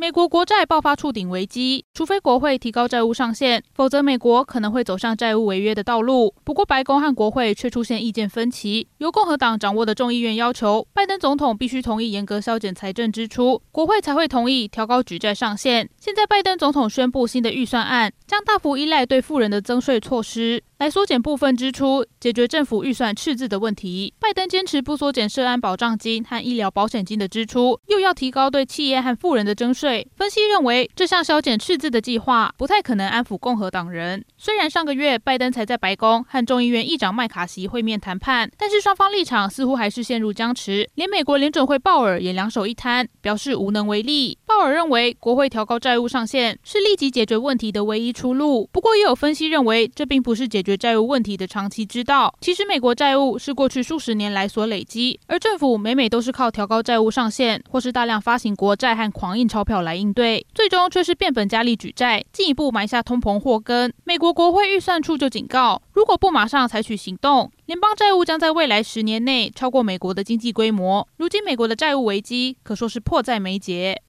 美国国债爆发触顶危机，除非国会提高债务上限，否则美国可能会走上债务违约的道路。不过，白宫和国会却出现意见分歧。由共和党掌握的众议院要求，拜登总统必须同意严格削减财政支出，国会才会同意调高举债上限。现在，拜登总统宣布新的预算案，将大幅依赖对富人的增税措施。来缩减部分支出，解决政府预算赤字的问题。拜登坚持不缩减涉安保障金和医疗保险金的支出，又要提高对企业和富人的征税。分析认为，这项削减赤字的计划不太可能安抚共和党人。虽然上个月拜登才在白宫和众议院议长麦卡锡会面谈判，但是双方立场似乎还是陷入僵持。连美国联准会鲍尔也两手一摊，表示无能为力。鲍尔认为，国会调高债务上限是立即解决问题的唯一出路。不过，也有分析认为，这并不是解决。债务问题的长期之道，其实美国债务是过去数十年来所累积，而政府每每都是靠调高债务上限，或是大量发行国债和狂印钞票来应对，最终却是变本加厉举债，进一步埋下通膨祸根。美国国会预算处就警告，如果不马上采取行动，联邦债务将在未来十年内超过美国的经济规模。如今美国的债务危机可说是迫在眉睫。